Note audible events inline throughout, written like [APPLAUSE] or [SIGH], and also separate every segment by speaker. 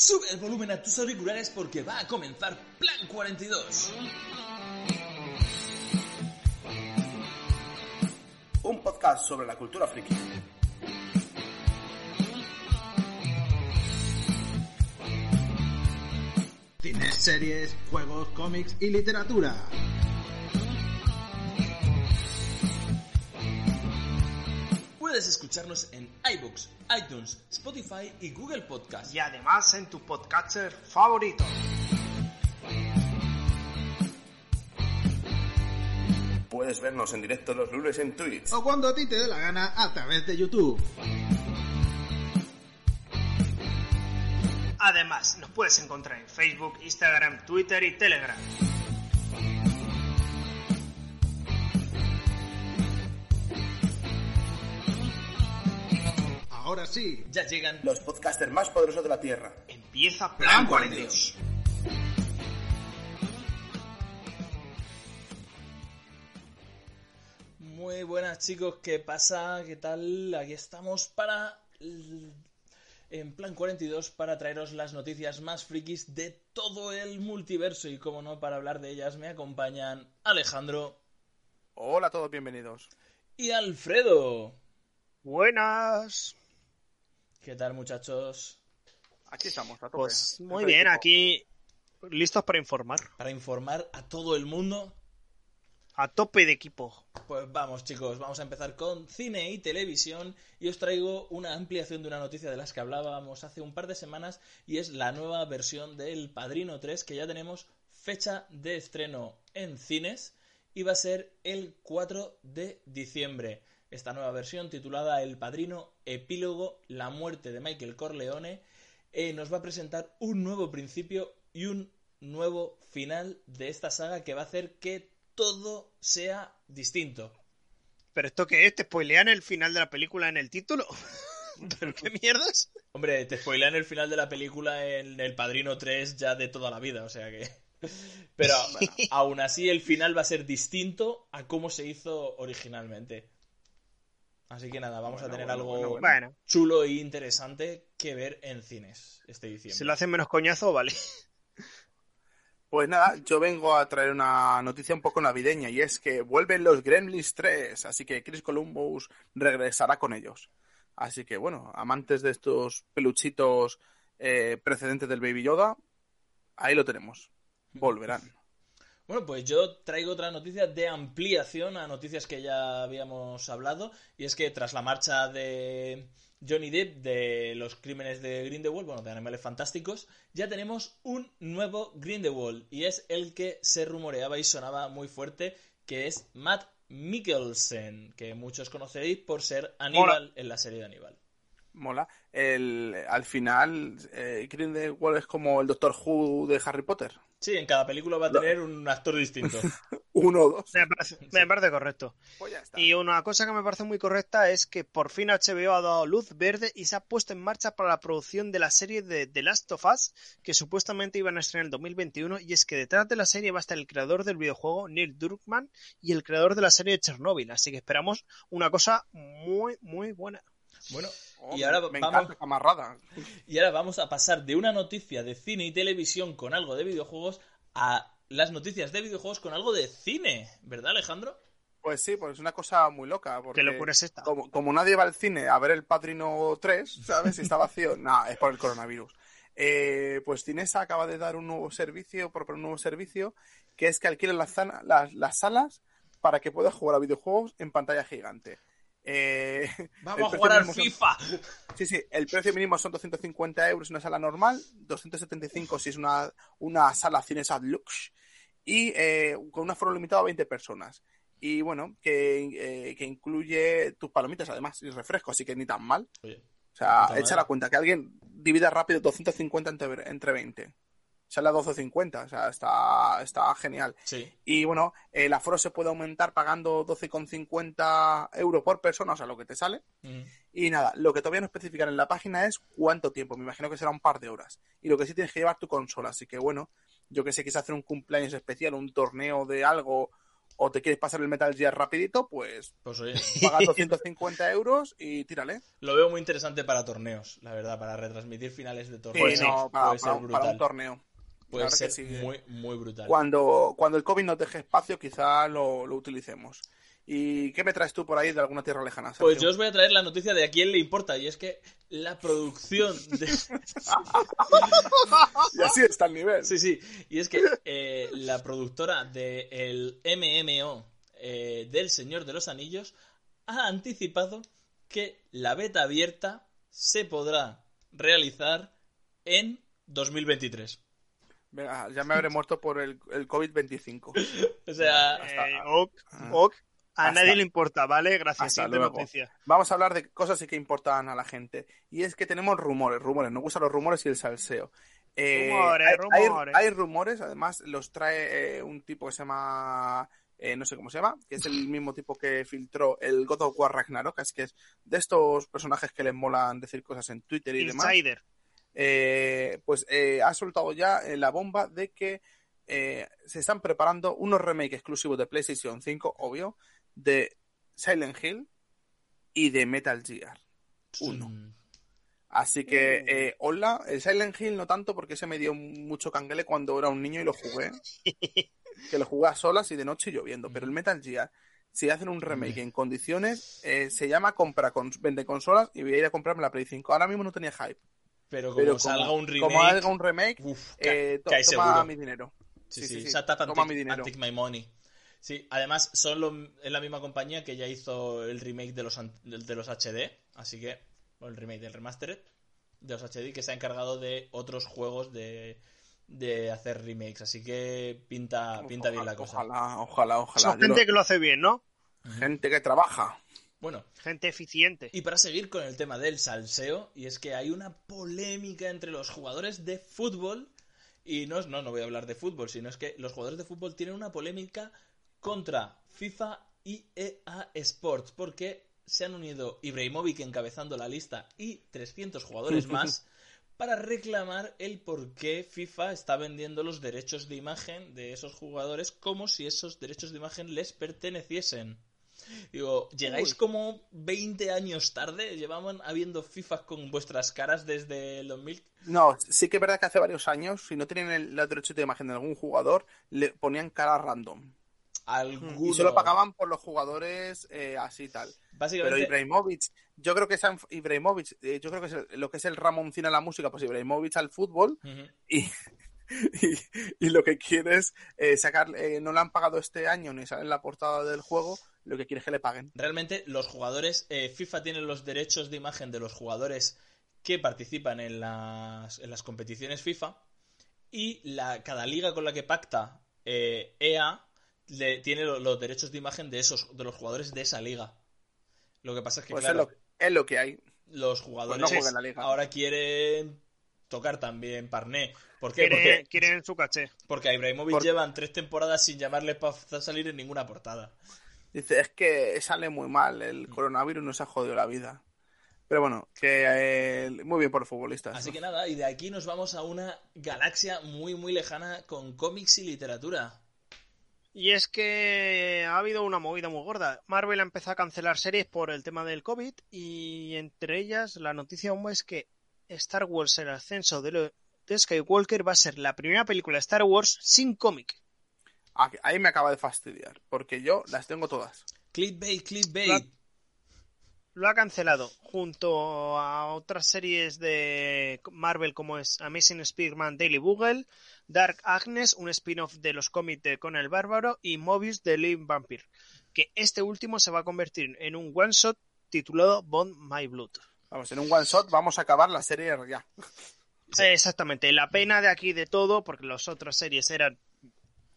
Speaker 1: Sube el volumen a tus auriculares porque va a comenzar Plan 42.
Speaker 2: Un podcast sobre la cultura friki.
Speaker 3: Cines, series, juegos, cómics y literatura.
Speaker 1: Puedes escucharnos en iBooks, iTunes, Spotify y Google Podcast.
Speaker 4: Y además en tu podcatcher favorito.
Speaker 2: Puedes vernos en directo los lunes en Twitch.
Speaker 3: O cuando a ti te dé la gana a través de YouTube.
Speaker 4: Además, nos puedes encontrar en Facebook, Instagram, Twitter y Telegram.
Speaker 3: Ahora sí,
Speaker 1: Ya llegan
Speaker 2: Los podcasters más poderosos de la Tierra.
Speaker 4: Empieza Plan 42.
Speaker 1: Muy buenas chicos, ¿qué pasa? ¿Qué tal? Aquí estamos para en plan 42 para traeros las noticias más frikis de todo el multiverso y como no para hablar de ellas me acompañan Alejandro
Speaker 2: Hola a todos, bienvenidos.
Speaker 1: y Alfredo.
Speaker 4: Buenas.
Speaker 1: ¿Qué tal muchachos?
Speaker 2: Aquí estamos, a tope.
Speaker 4: Pues muy bien,
Speaker 2: equipo.
Speaker 4: aquí listos para informar.
Speaker 1: Para informar a todo el mundo.
Speaker 4: A tope de equipo.
Speaker 1: Pues vamos chicos, vamos a empezar con cine y televisión y os traigo una ampliación de una noticia de las que hablábamos hace un par de semanas y es la nueva versión del Padrino 3 que ya tenemos fecha de estreno en cines y va a ser el 4 de diciembre. Esta nueva versión titulada El Padrino Epílogo, la muerte de Michael Corleone eh, nos va a presentar un nuevo principio y un nuevo final de esta saga que va a hacer que todo sea distinto.
Speaker 4: ¿Pero esto qué es? ¿Te spoilean el final de la película en el título? [LAUGHS] ¿Pero qué mierdas?
Speaker 1: Hombre, te spoilean el final de la película en El Padrino 3 ya de toda la vida, o sea que... Pero [LAUGHS] bueno, aún así el final va a ser distinto a cómo se hizo originalmente. Así que nada, vamos a tener
Speaker 2: bueno,
Speaker 1: algo.
Speaker 2: Bueno,
Speaker 1: chulo e interesante que ver en cines este diciembre.
Speaker 4: si lo hacen menos coñazo, vale. [LAUGHS]
Speaker 2: Pues nada, yo vengo a traer una noticia un poco navideña y es que vuelven los Gremlins 3, así que Chris Columbus regresará con ellos. Así que bueno, amantes de estos peluchitos eh, precedentes del Baby Yoda, ahí lo tenemos. [LAUGHS] Volverán.
Speaker 1: Bueno, pues yo traigo otra noticia de ampliación a noticias que ya habíamos hablado. Y es que tras la marcha de Johnny Depp de los crímenes de Grindelwald, bueno, de Animales Fantásticos, ya tenemos un nuevo Grindelwald. Y es el que se rumoreaba y sonaba muy fuerte, que es Matt Mikkelsen, que muchos conoceréis por ser Aníbal en la serie de Aníbal.
Speaker 2: Mola. El, al final, eh, Grindelwald es como el Doctor Who de Harry Potter.
Speaker 1: Sí, en cada película va a tener un actor distinto. [LAUGHS]
Speaker 2: Uno o dos.
Speaker 4: Me parece, me parece correcto.
Speaker 2: Pues ya está.
Speaker 4: Y una cosa que me parece muy correcta es que por fin HBO ha dado luz verde y se ha puesto en marcha para la producción de la serie de The Last of Us, que supuestamente iban a estrenar en el 2021, y es que detrás de la serie va a estar el creador del videojuego, Neil Druckmann, y el creador de la serie de Chernobyl, así que esperamos una cosa muy, muy buena.
Speaker 1: Bueno,
Speaker 2: Oh,
Speaker 1: y ahora
Speaker 2: me
Speaker 1: vamos...
Speaker 2: encanta.
Speaker 1: Y ahora vamos a pasar de una noticia de cine y televisión con algo de videojuegos a las noticias de videojuegos con algo de cine, ¿verdad, Alejandro?
Speaker 2: Pues sí, pues es una cosa muy loca. Porque
Speaker 4: ¿Qué locura es esta?
Speaker 2: Como, como nadie va al cine a ver el Padrino 3, ¿sabes? Si está vacío. [LAUGHS] no, es por el coronavirus. Eh, pues Cinesa acaba de dar un nuevo servicio, proponer un nuevo servicio, que es que alquilen las, zana- las, las salas para que puedas jugar a videojuegos en pantalla gigante. Eh, [LAUGHS]
Speaker 1: Vamos a jugar al
Speaker 2: son-
Speaker 1: FIFA.
Speaker 2: Sí, sí, el precio mínimo son 250 euros en una sala normal, 275 si es una, una sala Cinesa Lux y eh, con un aforo limitado a 20 personas. Y bueno, que, eh, que incluye tus palomitas además y refresco, así que ni tan mal.
Speaker 1: Oye,
Speaker 2: sea, echa la cuenta que alguien divida rápido 250 entre, entre 20. Sale a 12.50, o sea, está, está genial.
Speaker 1: Sí.
Speaker 2: Y bueno, el aforo se puede aumentar pagando 12,50 euros por persona, o sea, lo que te sale.
Speaker 1: Mm.
Speaker 2: Y nada, lo que todavía no especifican en la página es cuánto tiempo. Me imagino que será un par de horas. Y lo que sí tienes que llevar tu consola. Así que bueno, yo que sé, quieres hacer un cumpleaños especial, un torneo de algo, o te quieres pasar el Metal Gear rapidito, pues
Speaker 1: Pues oye, [LAUGHS]
Speaker 2: pagas 250 euros y tírale.
Speaker 1: lo veo muy interesante para torneos, la verdad, para retransmitir finales de
Speaker 2: Sí,
Speaker 1: torneos.
Speaker 2: no, para, un torneo.
Speaker 1: Puede ser
Speaker 2: sí.
Speaker 1: muy, muy brutal.
Speaker 2: Cuando, cuando el COVID nos deje espacio, quizá lo, lo utilicemos. ¿Y qué me traes tú por ahí de alguna tierra lejana?
Speaker 1: Pues yo os voy a traer la noticia de a quién le importa, y es que la producción de... [LAUGHS]
Speaker 2: Y así está el nivel.
Speaker 1: Sí, sí. Y es que eh, la productora del MMO eh, del Señor de los Anillos ha anticipado que la beta abierta se podrá realizar en 2023.
Speaker 2: Venga, ya me habré muerto por el, el COVID-25. [LAUGHS]
Speaker 1: O sea,
Speaker 4: Eh, ok, ok. A
Speaker 2: Hasta-
Speaker 4: nadie le importa, ¿vale? Gracias.
Speaker 2: Hasta
Speaker 4: Siguiente noticia.
Speaker 2: Vamos a hablar de cosas que importan a la gente. Y es que tenemos rumores, rumores. Nos gustan los rumores y el salseo. Eh,
Speaker 4: Rumores,
Speaker 2: hay,
Speaker 4: rumores.
Speaker 2: hay rumores, además los trae eh, un tipo que se llama, eh, no sé cómo se llama, que es el [LAUGHS] mismo tipo que filtró el God of War Ragnarok, así que es de estos personajes que les molan decir cosas en Twitter y demás. Eh, pues eh, ha soltado ya eh, la bomba de que eh, se están preparando unos remakes exclusivos de PlayStation 5, obvio, de Silent Hill y de Metal Gear. Uno.
Speaker 1: mm,
Speaker 2: Así que, eh, hola, el Silent Hill no tanto porque se me dio mucho canguele cuando era un niño y lo jugué. [LAUGHS] que lo jugué a solas y de noche lloviendo. Pero el Metal Gear, si hacen un remake en condiciones, eh, se llama compra con, vende consolas y voy a ir a comprarme la Play 5. Ahora mismo no tenía hype.
Speaker 1: Pero como
Speaker 2: Pero
Speaker 1: salga
Speaker 2: como,
Speaker 1: un remake,
Speaker 2: como haga un remake,
Speaker 1: uf, ca-
Speaker 2: eh, to-
Speaker 1: cae
Speaker 2: toma
Speaker 1: seguro.
Speaker 2: mi dinero.
Speaker 1: Sí,
Speaker 2: Sí,
Speaker 1: sí,
Speaker 2: Toma mi dinero.
Speaker 1: and take my money. Sí, además son lo- es la misma compañía que ya hizo el remake de los, de, los HD, así que, bueno, el remake del remastered de los HD que se ha encargado de otros juegos de, de hacer remakes, así que pinta, pinta bien la cosa.
Speaker 2: Ojalá, ojalá, ojalá.
Speaker 4: Son gente
Speaker 2: lo-
Speaker 4: que lo hace bien, ¿no?
Speaker 2: gente que trabaja.
Speaker 1: Bueno,
Speaker 4: Gente eficiente.
Speaker 1: y para seguir con el tema del salseo, y es que hay una polémica entre los jugadores de fútbol, y no, no, no voy a hablar de fútbol, sino es que los jugadores de fútbol tienen una polémica contra FIFA y EA Sports, porque se han unido Ibrahimovic encabezando la lista y 300 jugadores [LAUGHS] más para reclamar el por qué FIFA está vendiendo los derechos de imagen de esos jugadores como si esos derechos de imagen les perteneciesen. Digo, llegáis
Speaker 4: Uy.
Speaker 1: como 20 años tarde, llevaban habiendo FIFA con vuestras caras desde el 2000.
Speaker 2: No, sí que es verdad que hace varios años, si no tenían el, la derecho de imagen de algún jugador, le ponían cara random.
Speaker 1: Alguno.
Speaker 2: Y solo pagaban por los jugadores eh, así y tal. Pero
Speaker 1: Básicamente,
Speaker 2: Ibrahimovic, yo creo que es Ibrahimovic, eh, yo creo que es el- lo que es el Ramoncín a la música, pues Ibrahimovic al fútbol [LAUGHS] y, y lo que quiere es eh, sacar, eh, no le han pagado este año ni sale en la portada del juego, lo que quiere es que le paguen.
Speaker 1: realmente los jugadores, eh, FIFA tiene los derechos de imagen de los jugadores que participan en las, en las competiciones FIFA y la, cada liga con la que pacta eh, EA le, tiene lo- los derechos de imagen de esos de los jugadores de esa liga. Lo que pasa es que
Speaker 2: Pues
Speaker 1: claro,
Speaker 2: es, lo, es lo que hay.
Speaker 1: los jugadores
Speaker 2: Pues no la liga.
Speaker 1: ahora quieren tocar también Parné. ¿Por qué?
Speaker 4: Quieren,
Speaker 1: Porque,
Speaker 4: quieren su caché.
Speaker 1: porque a Ibrahimovic
Speaker 2: Por-
Speaker 1: llevan tres temporadas sin llamarle para salir en ninguna portada.
Speaker 2: Dice, es que sale muy mal, el
Speaker 1: Mm.
Speaker 2: coronavirus nos ha jodido la vida. Pero bueno, que eh, muy bien por futbolistas.
Speaker 1: Así que nada, y de aquí nos vamos a una galaxia muy muy lejana con cómics y literatura.
Speaker 4: Y es que ha habido una movida muy gorda. Marvel ha empezado a cancelar series por el tema del COVID y entre ellas la noticia es que Star Wars el ascenso de, lo- de Skywalker va a ser la primera película de Star Wars sin cómic.
Speaker 2: Ahí me acaba de fastidiar, porque yo las tengo todas.
Speaker 1: Clickbait, clickbait.
Speaker 4: Lo ha cancelado junto a otras series de Marvel como es Amazing Spider-Man Daily Bugle, Dark Agnes, un spin-off de los cómics de Conan el Bárbaro y Mobius de Living Vampire, que este último se va a convertir en un one-shot titulado Bond My Blood.
Speaker 2: Vamos, en un one shot vamos a acabar la serie ya.
Speaker 1: Sí.
Speaker 4: Exactamente, la pena de aquí de todo, porque las otras series eran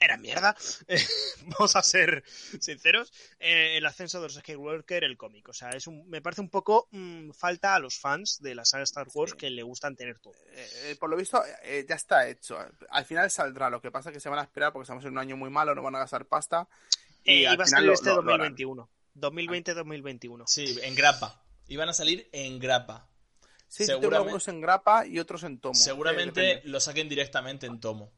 Speaker 4: era mierda. [LAUGHS] Vamos a ser sinceros. Eh, el ascenso de los Skywalker, el cómic. O sea, es un, me parece un poco mm, falta a los fans de la saga Star Wars
Speaker 2: Sí.
Speaker 4: que le gustan tener todo.
Speaker 2: Eh, por lo visto, eh, ya está hecho. Al final saldrá. Lo que pasa es que se van a esperar porque estamos en un año muy malo, no van a gastar pasta. Y
Speaker 4: Eh,
Speaker 2: al
Speaker 4: iba a
Speaker 2: final
Speaker 4: salir
Speaker 2: lo-
Speaker 4: este
Speaker 2: lo- lo harán.
Speaker 4: 2021. 2020-2021.
Speaker 1: Sí, en grapa. Iban a salir en grapa.
Speaker 2: Sí,
Speaker 1: Seguramente-
Speaker 2: algunos en grapa y otros en tomo. eh,
Speaker 1: Seguramente lo saquen directamente en tomo.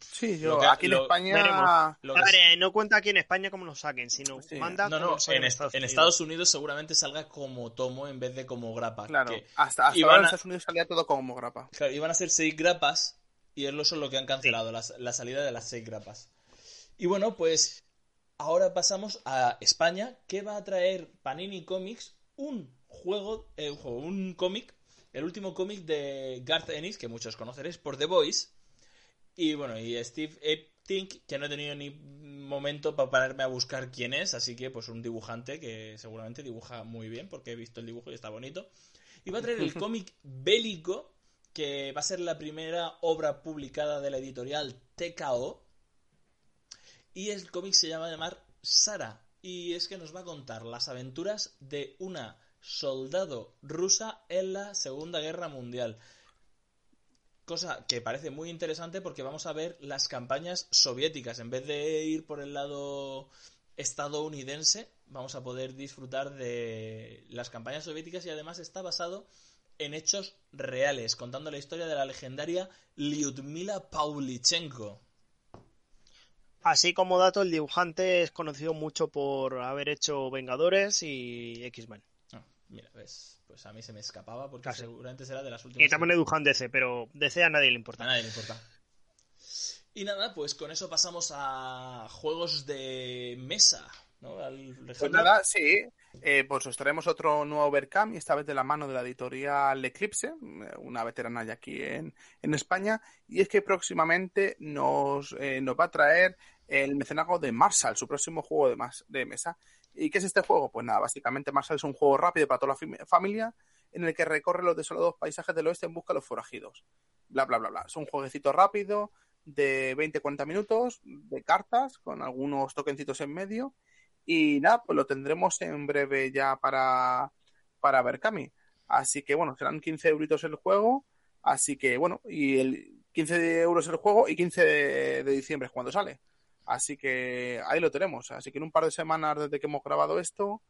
Speaker 2: Sí, yo
Speaker 1: que-
Speaker 2: aquí en
Speaker 1: lo-
Speaker 2: España.
Speaker 4: ver, no cuenta aquí en España como lo saquen, sino
Speaker 2: Sí.
Speaker 4: manda
Speaker 1: No, no, en, est- en Estados Unidos seguramente salga como tomo en vez de como grapa.
Speaker 2: Claro,
Speaker 1: que
Speaker 2: hasta, hasta ahora en
Speaker 1: a-
Speaker 2: Estados Unidos salía todo como grapa.
Speaker 1: Claro, iban a ser seis grapas y es lo que han cancelado, la, salida de las seis grapas. Y bueno, pues ahora pasamos a España, que va a traer Panini Comics un juego, eh, un juego, un cómic, el último cómic de Garth Ennis, que muchos conoceréis por The Voice. Y bueno, y Steve Epting, que no he tenido ni momento para pararme a buscar quién es, así que pues un dibujante que seguramente dibuja muy bien, porque he visto el dibujo y está bonito. Y va a traer el [LAUGHS] cómic bélico, que va a ser la primera obra publicada de la editorial TKO. Y el cómic se llama llamar Sara. Y es que nos va a contar las aventuras de una soldado rusa en la Segunda Guerra Mundial. Cosa que parece muy interesante porque vamos a ver las campañas soviéticas. En vez de ir por el lado estadounidense, vamos a poder disfrutar de las campañas soviéticas y además está basado en hechos reales, contando la historia de la legendaria Lyudmila Paulichenko.
Speaker 4: Así como dato, el dibujante es conocido mucho por haber hecho Vengadores y X-Men.
Speaker 1: Mira, ves, pues a mí se me escapaba porque
Speaker 4: Casi.
Speaker 1: seguramente será de las últimas.
Speaker 4: Y también dibujan DC, pero DC a nadie le
Speaker 1: A
Speaker 4: importa.
Speaker 1: nadie le importa. Y nada, pues con eso pasamos a juegos de mesa, ¿no? Al
Speaker 2: Pues nada, sí. Eh, pues os traemos otro nuevo Overcam y esta vez de la mano de la editorial Eclipse, eh, una veterana ya aquí en, en España. Y es que próximamente nos, eh, nos va a traer el mecenazgo de Marshall, su próximo juego de, mas- de mesa. ¿Y qué es este juego? Pues nada, básicamente Marshall es un juego rápido para toda la fami- familia en el que recorre los desolados paisajes del oeste en busca de los forajidos. Bla, bla, bla, bla. Es un jueguecito rápido de 20-40 minutos de cartas con algunos tokencitos en medio y nada, pues lo tendremos en breve ya para, para Berkami. Así que bueno, serán 15 euritos el juego. Así que bueno, y el 15 de euros el juego y 15 de, de diciembre es cuando sale. Así que ahí lo tenemos. Así que en un par de semanas desde que hemos grabado esto,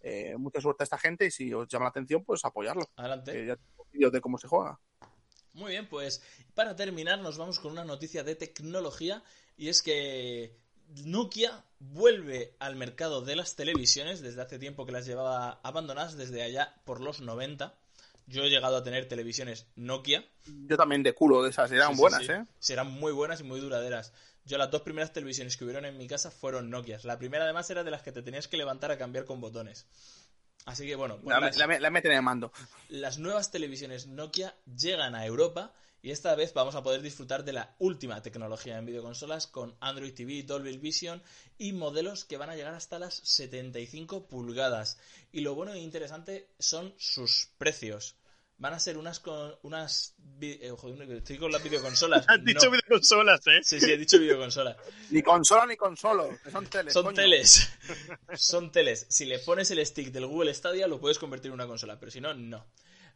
Speaker 2: eh, mucha suerte a esta gente y si os llama la atención, pues apoyarlo.
Speaker 1: Adelante.
Speaker 2: Que ya tengo vídeos de cómo se juega.
Speaker 1: Muy bien, pues para terminar nos vamos con una noticia de tecnología y es que Nokia vuelve al mercado de las televisiones desde hace tiempo que las llevaba abandonadas desde allá por los 90. Yo he llegado a tener televisiones Nokia.
Speaker 2: Yo también de culo de esas, eran
Speaker 1: Sí,
Speaker 2: buenas,
Speaker 1: sí.
Speaker 2: ¿eh?
Speaker 1: Serán muy buenas y muy duraderas. Yo las dos primeras televisiones que hubieron en mi casa fueron Nokias. La primera además era de las que te tenías que levantar a cambiar con botones. Así que bueno, pues
Speaker 2: La,
Speaker 1: las-
Speaker 2: la- la meten en el mando.
Speaker 1: las nuevas televisiones Nokia llegan a Europa y esta vez vamos a poder disfrutar de la última tecnología en videoconsolas con Android TV, Dolby Vision y modelos que van a llegar hasta las 75 pulgadas. Y lo bueno e interesante son sus precios. Van a ser unas con unas eh, joder, estoy con las videoconsolas. [LAUGHS]
Speaker 4: Has dicho
Speaker 1: No.
Speaker 4: videoconsolas, ¿eh?
Speaker 1: Sí, sí, he dicho videoconsola.
Speaker 2: Ni consola ni consolo, son teles.
Speaker 1: Son
Speaker 2: coño.
Speaker 1: teles. [LAUGHS] Son teles. Si le pones el stick del Google Stadia, lo puedes convertir en una consola, pero si no, no.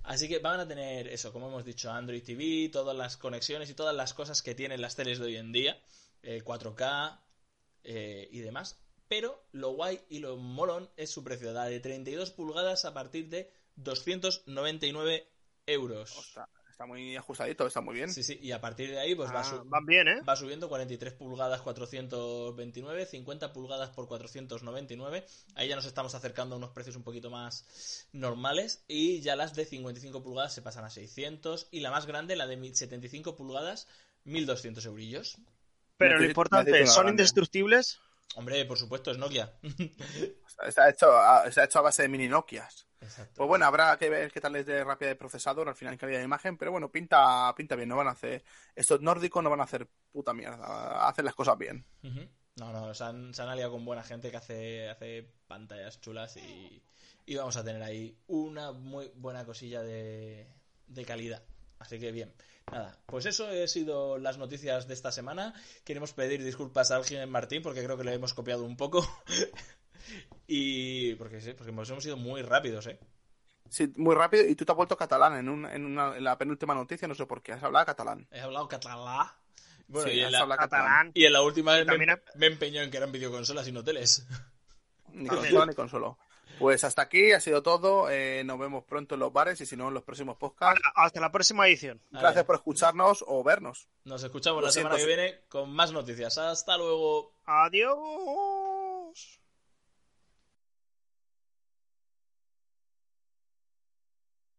Speaker 1: Así que van a tener eso, como hemos dicho, Android TV, todas las conexiones y todas las cosas que tienen las teles de hoy en día, eh, 4K eh, y demás. Pero lo guay y lo molón es su precio, la de 32 pulgadas a partir de 299 euros.
Speaker 2: Ostras, está muy ajustadito, está muy bien.
Speaker 1: Sí, sí, y a partir de ahí pues va,
Speaker 4: Ah,
Speaker 1: su-
Speaker 4: van bien, ¿eh?
Speaker 1: Va subiendo 43 pulgadas 429, 50 pulgadas por 499. Ahí ya nos estamos acercando a unos precios un poquito más normales. Y ya las de 55 pulgadas se pasan a 600. Y la más grande, la de 75 pulgadas, 1200 eurillos.
Speaker 4: Pero lo importante, ¿son
Speaker 2: grande.
Speaker 4: indestructibles?
Speaker 1: Hombre, por supuesto, es Nokia. [LAUGHS]
Speaker 2: Está hecho, a, está hecho a base de mini Nokias.
Speaker 1: Exacto.
Speaker 2: Pues bueno, habrá que ver qué tal es de rápida de procesador, al final calidad de imagen, pero bueno, pinta, pinta bien, no van a hacer, estos nórdicos no van a hacer puta mierda, hacen las cosas bien.
Speaker 1: No, no, se han, se han aliado con buena gente que hace, hace pantallas chulas y, y vamos a tener ahí una muy buena cosilla de, de calidad. Así que bien. Nada, pues eso han sido las noticias de esta semana. Queremos pedir disculpas a Algin Martín porque creo que le hemos copiado un poco. [LAUGHS] y porque sí, porque hemos sido muy rápidos, ¿eh?
Speaker 2: Sí, muy rápido. Y tú te has vuelto catalán en, un, en, una, en la penúltima noticia, no sé por qué. Has hablado catalán.
Speaker 1: He hablado catalán. Bueno,
Speaker 2: Sí,
Speaker 1: y, en
Speaker 2: has
Speaker 1: la,
Speaker 2: hablado
Speaker 4: Catalán.
Speaker 1: y en la última vez me,
Speaker 4: también ha-
Speaker 1: me empeñó en que eran videoconsolas y no teles.
Speaker 2: Ni consola ni consolo. Pues hasta aquí ha sido todo. Eh, nos vemos pronto en los bares y si no en los próximos podcasts.
Speaker 4: Hasta la próxima edición.
Speaker 2: Gracias por escucharnos o vernos.
Speaker 1: Nos escuchamos
Speaker 2: Lo
Speaker 1: la semana que viene con más noticias. Hasta luego.
Speaker 4: Adiós.